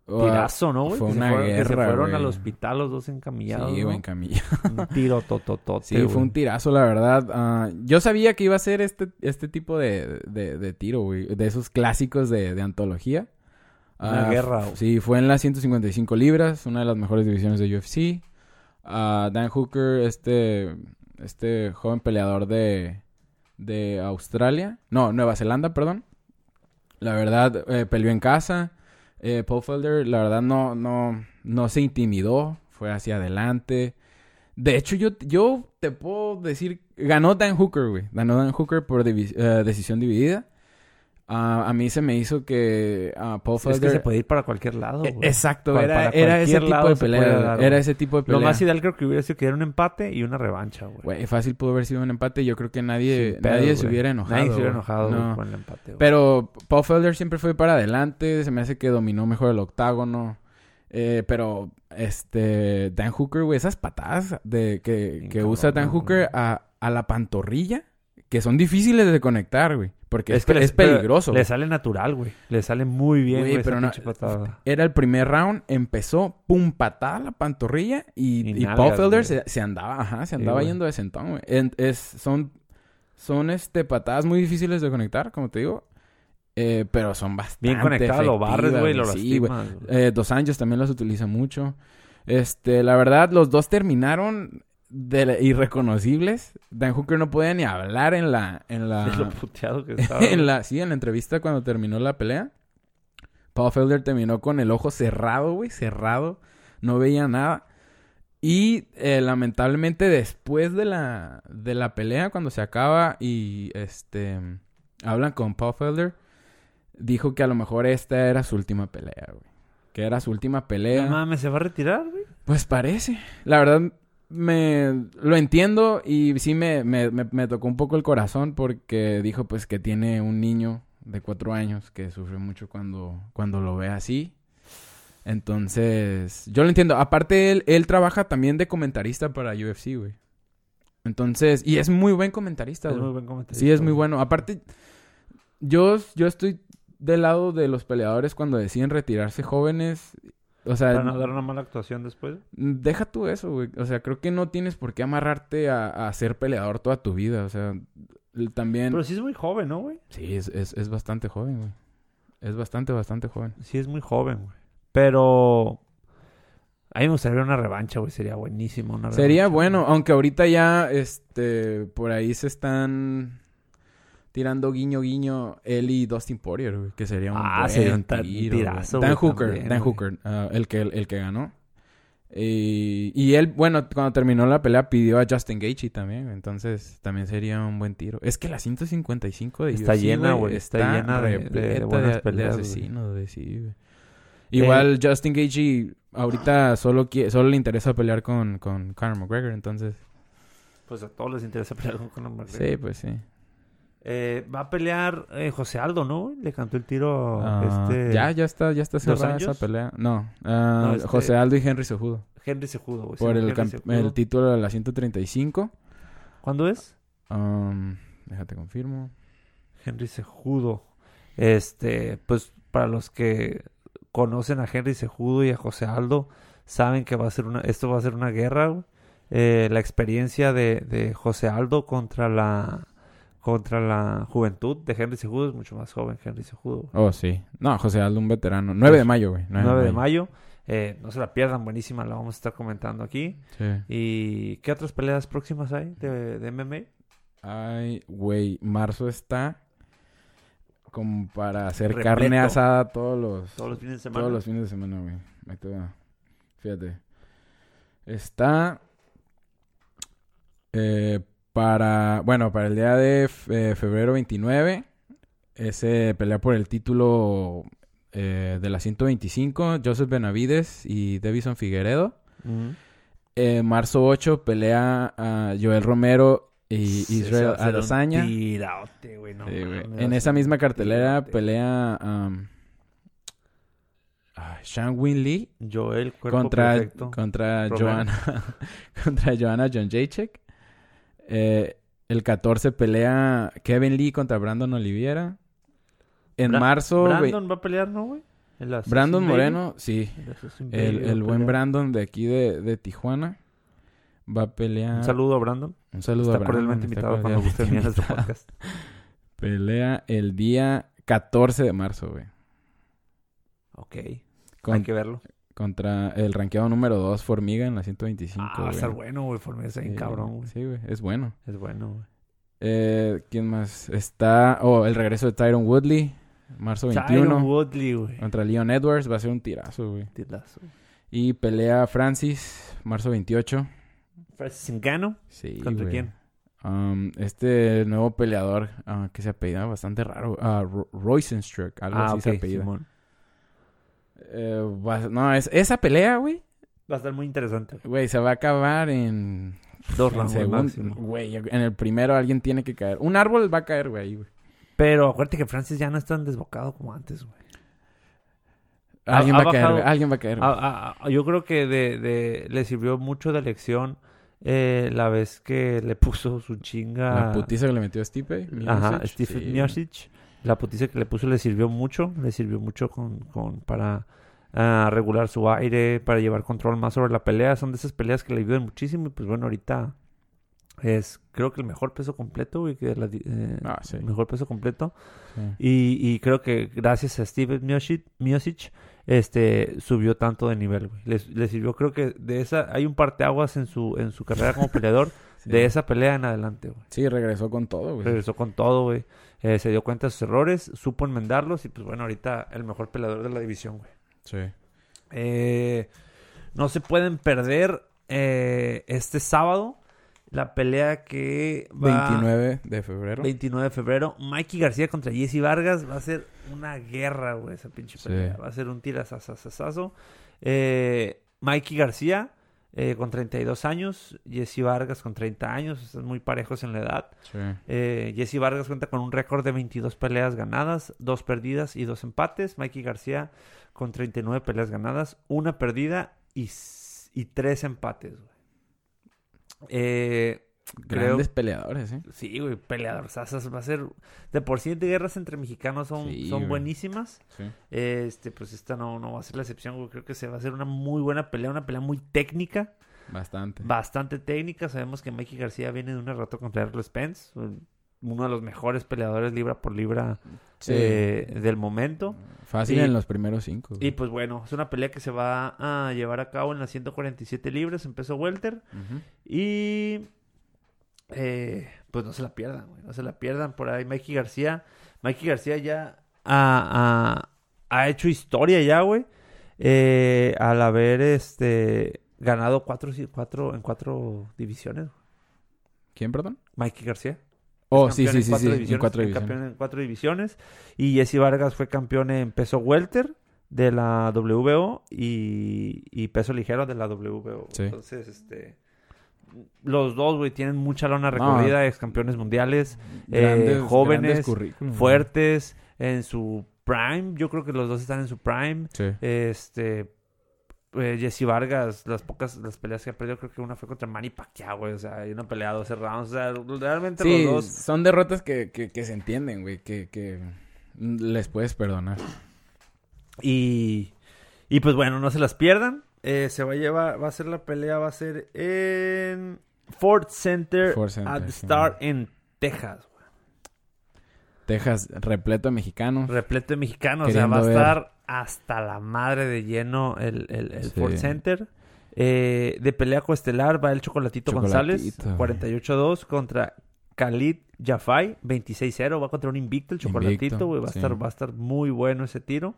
[SPEAKER 2] Tirazo, ¿no, güey?
[SPEAKER 3] fue
[SPEAKER 2] Que se
[SPEAKER 3] una
[SPEAKER 2] fueron- que se
[SPEAKER 3] guerra,
[SPEAKER 2] fueron al hospital los dos encamillados,
[SPEAKER 3] Sí,
[SPEAKER 2] ¿no?
[SPEAKER 3] güey, en camilla.
[SPEAKER 2] Un tiro tototote,
[SPEAKER 3] Sí, fue un tirazo, la verdad. Ah, yo sabía que iba a ser este, este tipo de, de, de tiro, güey. De esos clásicos de, de antología.
[SPEAKER 2] Una
[SPEAKER 3] Ah,
[SPEAKER 2] guerra.
[SPEAKER 3] Sí, fue en las 155 libras, una de las mejores divisiones de UFC. Ah, Dan Hooker, este... este joven peleador de, de Australia. No, Nueva Zelanda, perdón. La verdad, eh, peleó en casa. Eh, Paul Felder, la verdad, no, no, no se intimidó. Fue hacia adelante. De hecho, yo, yo te puedo decir... Ganó Dan Hooker, güey. Ganó Dan Hooker por divi- eh, decisión dividida. Ah, a mí se me hizo que ah, Paul
[SPEAKER 2] Es que
[SPEAKER 3] Felder...
[SPEAKER 2] se puede ir para cualquier lado, güey.
[SPEAKER 3] Exacto, era,
[SPEAKER 2] para
[SPEAKER 3] era ese tipo de pelea.
[SPEAKER 2] dar,
[SPEAKER 3] era ese tipo de
[SPEAKER 2] Lo
[SPEAKER 3] pelea.
[SPEAKER 2] más ideal creo que hubiera sido que era un empate y una revancha, güey.
[SPEAKER 3] Güey, fácil pudo haber sido un empate. Yo creo que nadie,
[SPEAKER 2] pedo,
[SPEAKER 3] nadie se hubiera enojado.
[SPEAKER 2] Nadie se hubiera enojado
[SPEAKER 3] No.
[SPEAKER 2] con el empate, güey.
[SPEAKER 3] Pero Paul Felder siempre fue para adelante. Se me hace que dominó mejor el octágono. Eh, pero, este, Dan Hooker, güey, esas patadas de que, que usa Dan Hooker a, a la pantorrilla, que son difíciles de conectar, güey. Porque es,
[SPEAKER 2] que
[SPEAKER 3] pe-
[SPEAKER 2] les-
[SPEAKER 3] es peligroso.
[SPEAKER 2] Le sale natural, güey. Le sale muy bien,
[SPEAKER 3] Güey, pero no-
[SPEAKER 2] patada.
[SPEAKER 3] Era el primer round, empezó, pum, patada la pantorrilla y,
[SPEAKER 2] Y
[SPEAKER 3] Paul Felder se, se andaba, ajá, se andaba yendo de sentón, güey. Es, son, son, este, patadas muy difíciles de conectar, como te digo. Eh, pero son bastante
[SPEAKER 2] Bien conectado, lo barres, güey, lo
[SPEAKER 3] Sí,
[SPEAKER 2] lastimas.
[SPEAKER 3] Eh, Dos Anjos también los utiliza mucho. Este, la verdad, los dos terminaron de irreconocibles. Dan Hooker no podía ni hablar en la, en la,
[SPEAKER 2] lo puteado que estaba.
[SPEAKER 3] en la, sí, en la entrevista cuando terminó la pelea. Paul Felder terminó con el ojo cerrado, güey, cerrado. No veía nada. Y eh, lamentablemente después de la, de la pelea, cuando se acaba y este hablan con Paul Felder, dijo que a lo mejor esta era su última pelea, güey. Que era su última pelea.
[SPEAKER 2] No mames, ¿se va a retirar, güey?
[SPEAKER 3] Pues parece. La verdad, me lo entiendo y sí me, me, me, me tocó un poco el corazón porque dijo pues que tiene un niño de cuatro años que sufre mucho cuando, cuando lo ve así. Entonces, yo lo entiendo. Aparte, él, él trabaja también de comentarista para UFC, güey. Entonces, y es muy buen comentarista,
[SPEAKER 2] Es
[SPEAKER 3] güey.
[SPEAKER 2] muy buen comentarista.
[SPEAKER 3] Sí, es muy bueno. Aparte, yo, yo estoy del lado de los peleadores cuando deciden retirarse jóvenes. O sea,
[SPEAKER 2] Para no dar una mala actuación después.
[SPEAKER 3] Deja tú eso, güey. O sea, creo que no tienes por qué amarrarte a, a ser peleador toda tu vida. O sea, también...
[SPEAKER 2] Pero sí es muy joven, ¿no, güey?
[SPEAKER 3] Sí, es, es, es bastante joven, güey. Es bastante, bastante joven.
[SPEAKER 2] Sí es muy joven, güey. Pero... A mí me gustaría una revancha, güey. Sería buenísimo una
[SPEAKER 3] Sería
[SPEAKER 2] revancha,
[SPEAKER 3] bueno,
[SPEAKER 2] güey.
[SPEAKER 3] aunque ahorita ya, este, por ahí se están tirando guiño guiño él y Dustin Poirier, güey, que sería un
[SPEAKER 2] Ah,
[SPEAKER 3] buen
[SPEAKER 2] sería un ta-
[SPEAKER 3] tiro,
[SPEAKER 2] tirazo,
[SPEAKER 3] güey. Dan
[SPEAKER 2] güey,
[SPEAKER 3] Hooker,
[SPEAKER 2] también,
[SPEAKER 3] Dan
[SPEAKER 2] güey.
[SPEAKER 3] Hooker, ah, el que el que ganó. Y, y él, bueno, cuando terminó la pelea pidió a Justin Gaethje también, entonces también sería un buen tiro. Es que la 155 de
[SPEAKER 2] Está
[SPEAKER 3] UFC,
[SPEAKER 2] llena, güey, está llena de- de
[SPEAKER 3] repleta
[SPEAKER 2] buenas peleas, güey.
[SPEAKER 3] asesinos, güey, sí, güey. Igual Justin Gaethje ahorita solo quiere, solo le interesa pelear con, con Conor McGregor, entonces...
[SPEAKER 2] Pues a todos les interesa pelear con Conor McGregor.
[SPEAKER 3] Sí, pues sí.
[SPEAKER 2] Eh, va a pelear eh, José Aldo, ¿no? Le cantó el tiro
[SPEAKER 3] Ah,
[SPEAKER 2] este...
[SPEAKER 3] Ya, ya está, ya está
[SPEAKER 2] ¿Dos
[SPEAKER 3] cerrada esa pelea. No, ah,
[SPEAKER 2] No, este-
[SPEAKER 3] José Aldo y Henry Cejudo.
[SPEAKER 2] Henry Sejudo, güey.
[SPEAKER 3] Por el, título de la 135.
[SPEAKER 2] ¿Cuándo es?
[SPEAKER 3] Um, déjate confirmo.
[SPEAKER 2] Henry Sejudo. Este, pues para los que conocen a Henry Sejudo y a José Aldo, saben que va a ser una, esto va a ser una guerra. Eh, la experiencia de, de José Aldo contra la contra la juventud de Henry Sejudo es mucho más joven Henry Sejudo. güey.
[SPEAKER 3] Oh, sí. No, José Aldo, un veterano. 9 de mayo, güey.
[SPEAKER 2] 9 de mayo. Eh, no se la pierdan, buenísima, la vamos a estar comentando aquí.
[SPEAKER 3] Sí.
[SPEAKER 2] ¿Y qué otras peleas próximas hay de, de MMA?
[SPEAKER 3] Ay, güey, marzo está como para hacer
[SPEAKER 2] Repleto.
[SPEAKER 3] carne asada todos los
[SPEAKER 2] Todos los fines de semana.
[SPEAKER 3] todos los fines de semana, güey. Ahí te va. Fíjate. Está eh, para, bueno, para el día de eh, febrero 29 ese pelea por el título eh, de la 125, Joseph Benavides y Davison Figueredo. Eh, marzo 8 pelea a Joel Romero y Israel Adesanya.
[SPEAKER 2] tiraote, güey, no
[SPEAKER 3] Sí, güey.
[SPEAKER 2] mames,
[SPEAKER 3] En esa misma cartelera pelea um, Shang Win Lee
[SPEAKER 2] Joel,
[SPEAKER 3] contra,
[SPEAKER 2] perfecto.
[SPEAKER 3] contra
[SPEAKER 2] Romero.
[SPEAKER 3] Joanna contra Joanna John Jacek. Eh, el 14 pelea Kevin Lee contra Brandon Oliviera. En
[SPEAKER 2] Bra-
[SPEAKER 3] marzo,
[SPEAKER 2] Brandon va a pelear, ¿no, güey?
[SPEAKER 3] Brandon
[SPEAKER 2] Baby.
[SPEAKER 3] Moreno, sí.
[SPEAKER 2] El,
[SPEAKER 3] El, buen. Brandon de aquí de, de Tijuana va a pelear.
[SPEAKER 2] Un saludo a Brandon.
[SPEAKER 3] Un saludo
[SPEAKER 2] Está
[SPEAKER 3] a Brandon.
[SPEAKER 2] cordialmente
[SPEAKER 3] está
[SPEAKER 2] invitado cuando guste venir a nuestro podcast.
[SPEAKER 3] Pelea el día 14 de marzo, güey.
[SPEAKER 2] Ok. Hay
[SPEAKER 3] Con-
[SPEAKER 2] que verlo.
[SPEAKER 3] Contra el rankeado número 2, Formiga, en la 125.
[SPEAKER 2] Ah, va a estar bueno, güey. Formiga está bien
[SPEAKER 3] Sí,
[SPEAKER 2] cabrón, güey.
[SPEAKER 3] Sí, güey. Es bueno.
[SPEAKER 2] Es bueno, güey.
[SPEAKER 3] Eh, ¿Quién más? Está... Oh, el regreso de Tyron Woodley. Marzo 21.
[SPEAKER 2] Tyron Woodley, güey.
[SPEAKER 3] Contra Leon Edwards. Va a ser un tirazo, güey.
[SPEAKER 2] Tirazo.
[SPEAKER 3] Y pelea Francis. Marzo 28.
[SPEAKER 2] Francis Ngannou.
[SPEAKER 3] Sí,
[SPEAKER 2] ¿Contra quién?
[SPEAKER 3] Um, este nuevo peleador ah, que se apellida bastante raro. Ah, Ro- Roisenstruck. Algo
[SPEAKER 2] Ah,
[SPEAKER 3] así
[SPEAKER 2] ok,
[SPEAKER 3] se apellida.
[SPEAKER 2] Simón.
[SPEAKER 3] Eh, va- no, es, esa pelea, güey.
[SPEAKER 2] Va a estar muy interesante.
[SPEAKER 3] Güey, se va a acabar en...
[SPEAKER 2] Dos rounds máximo.
[SPEAKER 3] Güey, en el primero alguien tiene que caer. Un árbol va a caer, güey.
[SPEAKER 2] Pero acuérdate que Francis ya no es tan desbocado como antes, güey. Ha-
[SPEAKER 3] Alguien
[SPEAKER 2] ha
[SPEAKER 3] va a caer,
[SPEAKER 2] bajado-.
[SPEAKER 3] Alguien va a caer, güey.
[SPEAKER 2] Ah, ah, ah, yo creo que de, de- le sirvió mucho de lección eh, la vez que le puso su chinga.
[SPEAKER 3] La putiza que le metió a Stipe.
[SPEAKER 2] Ajá, Stephen
[SPEAKER 3] sí.
[SPEAKER 2] Miocic. La putiza que le puso le sirvió mucho. Le sirvió mucho con, con para ah, regular su aire, para llevar control más sobre la pelea. Son de esas peleas que le ayudan muchísimo. Y pues bueno, ahorita es creo que el mejor peso completo, güey. Que la eh,
[SPEAKER 3] Ah, sí.
[SPEAKER 2] el mejor peso completo.
[SPEAKER 3] Sí.
[SPEAKER 2] Y, y creo que gracias a Steven Miocic, Miocic, este, subió tanto de nivel, güey. Le, le sirvió, creo que de esa, hay un parteaguas en su, en su carrera como peleador,
[SPEAKER 3] Sí.
[SPEAKER 2] de esa pelea en adelante, güey.
[SPEAKER 3] Sí, regresó con todo, güey.
[SPEAKER 2] Regresó con todo, güey. Eh, se dio cuenta de sus errores, supo enmendarlos y pues bueno, ahorita el mejor peleador de la división, güey.
[SPEAKER 3] Sí.
[SPEAKER 2] Eh, no se pueden perder eh, este sábado la pelea que va...
[SPEAKER 3] 29 de febrero.
[SPEAKER 2] 29 de febrero. Mikey García contra Jesse Vargas. Va a ser una guerra, güey, esa pinche
[SPEAKER 3] Sí.
[SPEAKER 2] pelea. Va a ser un tirazazazazo. Eh, Mikey García eh, con 32 años. Jesse Vargas con 30 años. Están muy parejos en la edad.
[SPEAKER 3] Sí.
[SPEAKER 2] Eh, Jesse Vargas cuenta con un récord de 22 peleas ganadas, 2 perdidas y 2 empates. Mikey García con 39 peleas ganadas, una perdida y, y 3 empates, güey. Creo
[SPEAKER 3] Grandes peleadores, ¿eh?
[SPEAKER 2] Sí, güey, peleador. Sasas va a ser. De por sí, de guerras entre mexicanos son,
[SPEAKER 3] Sí,
[SPEAKER 2] son buenísimas.
[SPEAKER 3] Sí.
[SPEAKER 2] Este, pues esta no, no va a ser la excepción, güey. Creo que se va a hacer una muy buena pelea, una pelea muy técnica,
[SPEAKER 3] Bastante.
[SPEAKER 2] bastante técnica. Sabemos que Mikey García viene de un rato contra Errol Spence, uno de los mejores peleadores libra por libra
[SPEAKER 3] Sí.
[SPEAKER 2] eh, del momento.
[SPEAKER 3] Fácil
[SPEAKER 2] y-
[SPEAKER 3] en los primeros cinco. güey.
[SPEAKER 2] Y pues bueno, es una pelea que se va a llevar a cabo en las 147 libras, empezó Welter. Y eh, pues no se la pierdan, güey. No se la pierdan. Por ahí Mikey García. Mikey García ya ha, ha- ha hecho historia ya, güey. eh, al haber este ganado cuatro, cuatro en cuatro divisiones.
[SPEAKER 3] ¿Quién, perdón?
[SPEAKER 2] Mikey García.
[SPEAKER 3] Oh, sí, sí, sí, sí. En cuatro divisiones.
[SPEAKER 2] campeón en cuatro divisiones. Y Jesse Vargas fue campeón en peso welter de la WBO y, y peso ligero de la WBO.
[SPEAKER 3] Sí.
[SPEAKER 2] Entonces, este... Los dos, güey, tienen mucha lona recorrida, ex campeones mundiales, eh,
[SPEAKER 3] Grandes-
[SPEAKER 2] jóvenes,
[SPEAKER 3] currículum, güey.
[SPEAKER 2] fuertes, en su prime. Yo creo que los dos están en su prime.
[SPEAKER 3] Sí.
[SPEAKER 2] Este... eh, Jesse Vargas, las pocas las peleas que ha perdido, creo que una fue contra Manny Pacquiao, güey. O sea, hay una pelea de 12 rounds. O sea, realmente
[SPEAKER 3] Sí,
[SPEAKER 2] los dos
[SPEAKER 3] son derrotas que, que, que se entienden, güey. Que, que les puedes perdonar.
[SPEAKER 2] Y, y pues bueno, no se las pierdan. Eh, se va a llevar, va a ser la pelea, va a ser en Ford Center,
[SPEAKER 3] Ford Center,
[SPEAKER 2] at the
[SPEAKER 3] sí.
[SPEAKER 2] Star en Texas. güey.
[SPEAKER 3] Texas repleto de mexicanos.
[SPEAKER 2] Repleto de mexicanos, o sea, va a
[SPEAKER 3] ver.
[SPEAKER 2] estar hasta la madre de lleno el, el, el
[SPEAKER 3] Sí.
[SPEAKER 2] Ford Center. Eh, de pelea coestelar va el Chocolatito, González,
[SPEAKER 3] Chocolatito,
[SPEAKER 2] 48-2 contra Khalid Jafai, 26-0. Va contra un invicto el Chocolatito,
[SPEAKER 3] Invicto,
[SPEAKER 2] güey. Va, a
[SPEAKER 3] sí.
[SPEAKER 2] estar, va a estar muy bueno ese tiro.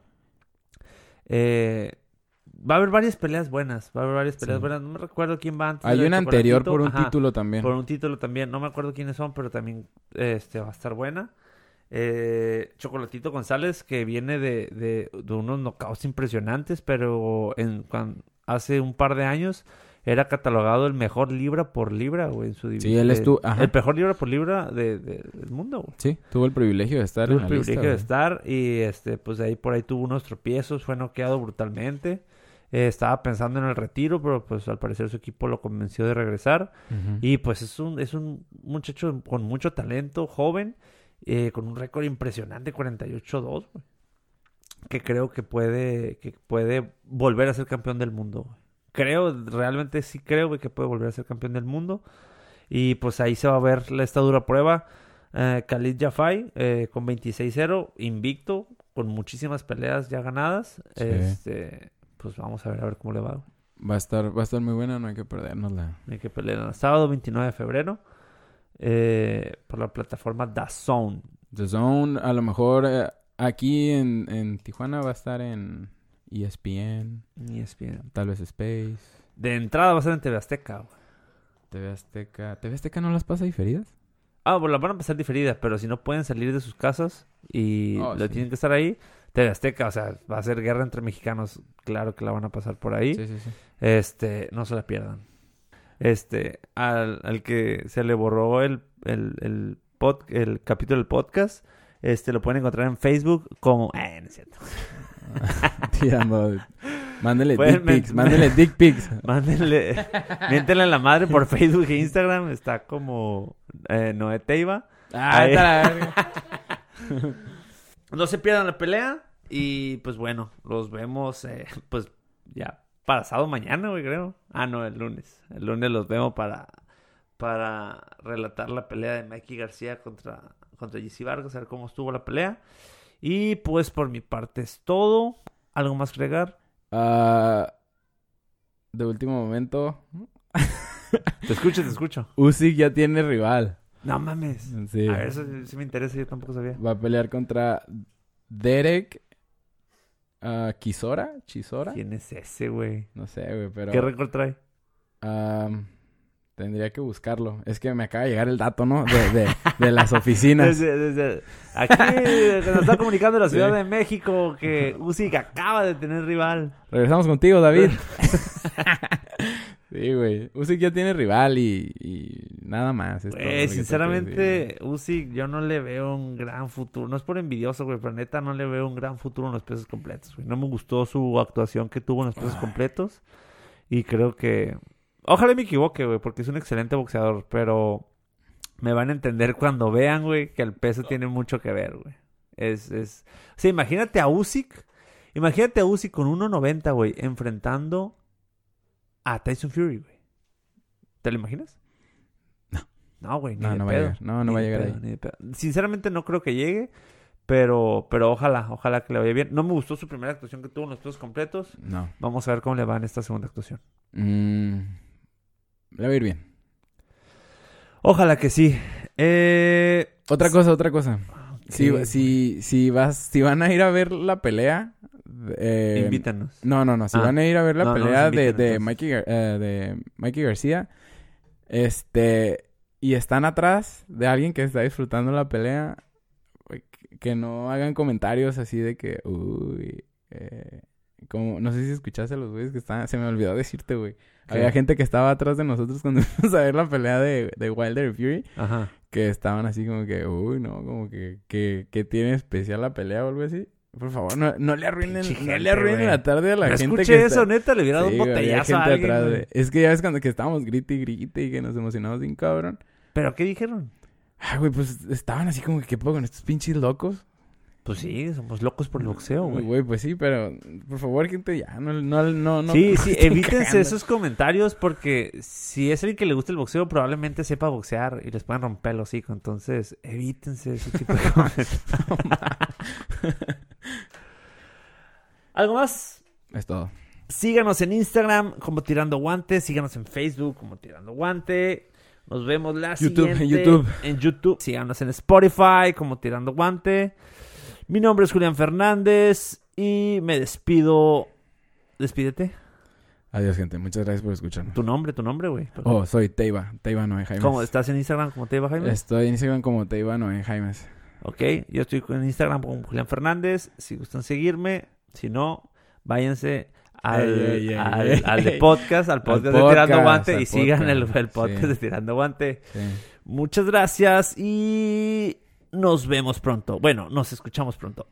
[SPEAKER 2] Eh, va a haber varias peleas buenas. Va a haber varias peleas
[SPEAKER 3] Sí.
[SPEAKER 2] buenas. No me recuerdo quién va antes.
[SPEAKER 3] Hay una anterior por un
[SPEAKER 2] Ajá,
[SPEAKER 3] título también.
[SPEAKER 2] Por un título también. No me acuerdo quiénes son, pero también este, va a estar buena. Eh, Chocolatito González, que viene de, de, de unos knockouts impresionantes, pero en, cuan- hace un par de años era catalogado el mejor libra por libra, güey, en su división.
[SPEAKER 3] Sí, él estuvo- ajá.
[SPEAKER 2] El mejor libra por libra de- de- del mundo, güey.
[SPEAKER 3] Sí, tuvo el privilegio de estar
[SPEAKER 2] Tuvo
[SPEAKER 3] en
[SPEAKER 2] el
[SPEAKER 3] la lista,
[SPEAKER 2] privilegio de
[SPEAKER 3] güey.
[SPEAKER 2] estar y este pues de ahí por ahí tuvo unos tropiezos, fue noqueado brutalmente. Eh, estaba pensando en el retiro, pero pues al parecer su equipo lo convenció de regresar. Y pues es un, es un muchacho con mucho talento, joven, eh, con un récord impresionante, 48-2, güey. Que creo que puede, que puede volver a ser campeón del mundo. Creo, realmente sí creo, que puede volver a ser campeón del mundo. Y pues ahí se va a ver la- esta dura prueba. Eh, Khalid Jafai eh, con 26-0, invicto, con muchísimas peleas ya ganadas.
[SPEAKER 3] Sí.
[SPEAKER 2] Este, pues vamos a ver a ver cómo le va. güey.
[SPEAKER 3] Va a estar, va a estar muy buena, no hay que perdernosla.
[SPEAKER 2] Hay que el sábado 29 de febrero eh, por la plataforma DAZN.
[SPEAKER 3] The Zone, a lo mejor eh, aquí en, en Tijuana va a estar en ESPN,
[SPEAKER 2] ESPN.
[SPEAKER 3] tal vez Space,
[SPEAKER 2] De entrada va a ser en TV Azteca. güey.
[SPEAKER 3] TV Azteca. ¿TV Azteca no las pasa diferidas?
[SPEAKER 2] Ah, bueno, las van a pasar diferidas, pero si no pueden salir de sus casas y
[SPEAKER 3] Oh,
[SPEAKER 2] lo
[SPEAKER 3] sí.
[SPEAKER 2] tienen que estar ahí, TV Azteca, o sea, va a ser guerra entre mexicanos, claro que la van a pasar por ahí.
[SPEAKER 3] Sí, sí, sí.
[SPEAKER 2] Este, no se la pierdan. Este, al, al que se le borró el, el, el, pod- el capítulo del podcast, este, lo pueden encontrar en Facebook como... Eh, no es cierto.
[SPEAKER 3] Tirando.
[SPEAKER 2] Pueden
[SPEAKER 3] dick pics, mándele dick pics.
[SPEAKER 2] Mándenle, miéntenle a la madre por Facebook e Instagram, está como eh, Noé Teiva.
[SPEAKER 3] Ah,
[SPEAKER 2] Ahí.
[SPEAKER 3] está la verga.
[SPEAKER 2] No se pierdan la pelea y pues bueno, los vemos eh, pues ya pasado mañana, güey, creo. Ah, no, el lunes. El lunes los vemos para, para relatar la pelea de Mikey García contra, contra GC Vargas, a ver cómo estuvo la pelea. Y pues por mi parte es todo. ¿Algo más que agregar?
[SPEAKER 3] Ah, de último momento,
[SPEAKER 2] Te escucho, te escucho.
[SPEAKER 3] Usyk ya tiene rival.
[SPEAKER 2] No mames.
[SPEAKER 3] Sí.
[SPEAKER 2] A ver, eso sí me interesa, yo tampoco sabía.
[SPEAKER 3] Va a pelear contra Derek ah, Chisora. ¿Chisora?
[SPEAKER 2] ¿Quién es ese, güey?
[SPEAKER 3] No sé, güey, pero...
[SPEAKER 2] ¿Qué récord trae?
[SPEAKER 3] Am, tendría que buscarlo. Es que me acaba de llegar el dato, ¿no? De, de, de las oficinas.
[SPEAKER 2] Desde, desde- aquí se nos está comunicando la Ciudad
[SPEAKER 3] Sí.
[SPEAKER 2] de México que Usyk acaba de tener rival.
[SPEAKER 3] Regresamos contigo, David. sí, güey. Usyk ya tiene rival y, y nada más. es
[SPEAKER 2] sinceramente, Usyk yo no le veo un gran futuro. No es por envidioso, güey, pero neta no le veo un gran futuro en los pesos completos. No me gustó su actuación que tuvo en los pesos completos. Y creo que... Ojalá me equivoque, güey, porque es un excelente boxeador, pero me van a entender cuando vean, güey, que el peso tiene mucho que ver, güey. Es, es... O sea, imagínate a Usyk, imagínate a Usyk con 1.90, güey, enfrentando a Tyson Fury, güey. ¿Te lo imaginas?
[SPEAKER 3] No.
[SPEAKER 2] No, güey, ni
[SPEAKER 3] No,
[SPEAKER 2] de
[SPEAKER 3] no va a llegar. No, no
[SPEAKER 2] Ni
[SPEAKER 3] va a llegar
[SPEAKER 2] pedo,
[SPEAKER 3] ahí.
[SPEAKER 2] ni de pedo. Sinceramente no creo que llegue, pero, pero ojalá, ojalá que le vaya bien. No me gustó su primera actuación que tuvo en los pesos completos.
[SPEAKER 3] No.
[SPEAKER 2] Vamos a ver cómo le va en esta segunda actuación.
[SPEAKER 3] Mm, le va a ir bien.
[SPEAKER 2] Ojalá que sí. Eh,
[SPEAKER 3] Otra cosa, otra cosa. Si, si, si, vas, si van a ir a ver la pelea... eh,
[SPEAKER 2] Invítanos.
[SPEAKER 3] No, no, no. Si
[SPEAKER 2] Ah.
[SPEAKER 3] van a ir a ver la
[SPEAKER 2] No, no nos
[SPEAKER 3] pelea de, de. Mikey, eh, de Mikey García, este, y están atrás de alguien que está disfrutando la pelea, que no hagan comentarios así de que, uy, eh, como, no sé si escuchaste a los güeyes que estaban, se me olvidó decirte, güey. Había gente que estaba atrás de nosotros cuando fuimos a ver la pelea de, de Wilder Fury,
[SPEAKER 2] Ajá.
[SPEAKER 3] que estaban así como que, uy, no, como que, que, que tiene especial la pelea o algo así. Por favor, no, no le arruinen, no le arruinen la tarde a la
[SPEAKER 2] No
[SPEAKER 3] gente
[SPEAKER 2] escuché
[SPEAKER 3] que
[SPEAKER 2] eso,
[SPEAKER 3] está...
[SPEAKER 2] neta. Le hubiera dado
[SPEAKER 3] Sí,
[SPEAKER 2] un botellazo a alguien,
[SPEAKER 3] atrás,
[SPEAKER 2] güey.
[SPEAKER 3] Es que ya ves cuando que estábamos grite y grite y que nos emocionamos bien cabrón.
[SPEAKER 2] ¿Pero qué dijeron?
[SPEAKER 3] Ay, güey, pues estaban así como que, ¿qué puedo con estos pinches locos?
[SPEAKER 2] Pues sí, somos locos por el boxeo,
[SPEAKER 3] Güey,
[SPEAKER 2] güey.
[SPEAKER 3] pues sí, pero por favor, gente, ya, no, no, no, no.
[SPEAKER 2] sí, sí, evítense
[SPEAKER 3] cagando.
[SPEAKER 2] esos comentarios porque si es alguien que le gusta el boxeo, probablemente sepa boxear y les pueden romper el hocico. Entonces, evítense ese tipo de comentarios. ¿Algo más?
[SPEAKER 3] Es todo.
[SPEAKER 2] Síganos en Instagram como Tirando Guante. Síganos en Facebook como Tirando Guante. Nos vemos la
[SPEAKER 3] YouTube, en YouTube.
[SPEAKER 2] En YouTube. Síganos en Spotify como Tirando Guante. Mi nombre es Julián Fernández y me despido. Despídete.
[SPEAKER 3] Adiós, gente. Muchas gracias por escucharnos.
[SPEAKER 2] Tu nombre, tu nombre, güey.
[SPEAKER 3] Oh, soy Teiva. Teiva Noé Jaimes.
[SPEAKER 2] ¿Cómo? ¿Estás en Instagram como te iba Jaime?
[SPEAKER 3] Estoy en Instagram como Teiva Noé Jaimes.
[SPEAKER 2] Ok, yo estoy en Instagram como Julián Fernández. Si gustan seguirme, si no, váyanse al,
[SPEAKER 3] Ey, ey, ey,
[SPEAKER 2] al,
[SPEAKER 3] ey.
[SPEAKER 2] al de podcast, al podcast de Tirando Guante y sigan el,
[SPEAKER 3] podcast,
[SPEAKER 2] el podcast
[SPEAKER 3] sí.
[SPEAKER 2] de Tirando Guante.
[SPEAKER 3] Sí.
[SPEAKER 2] Muchas gracias y nos vemos pronto. Bueno, nos escuchamos pronto.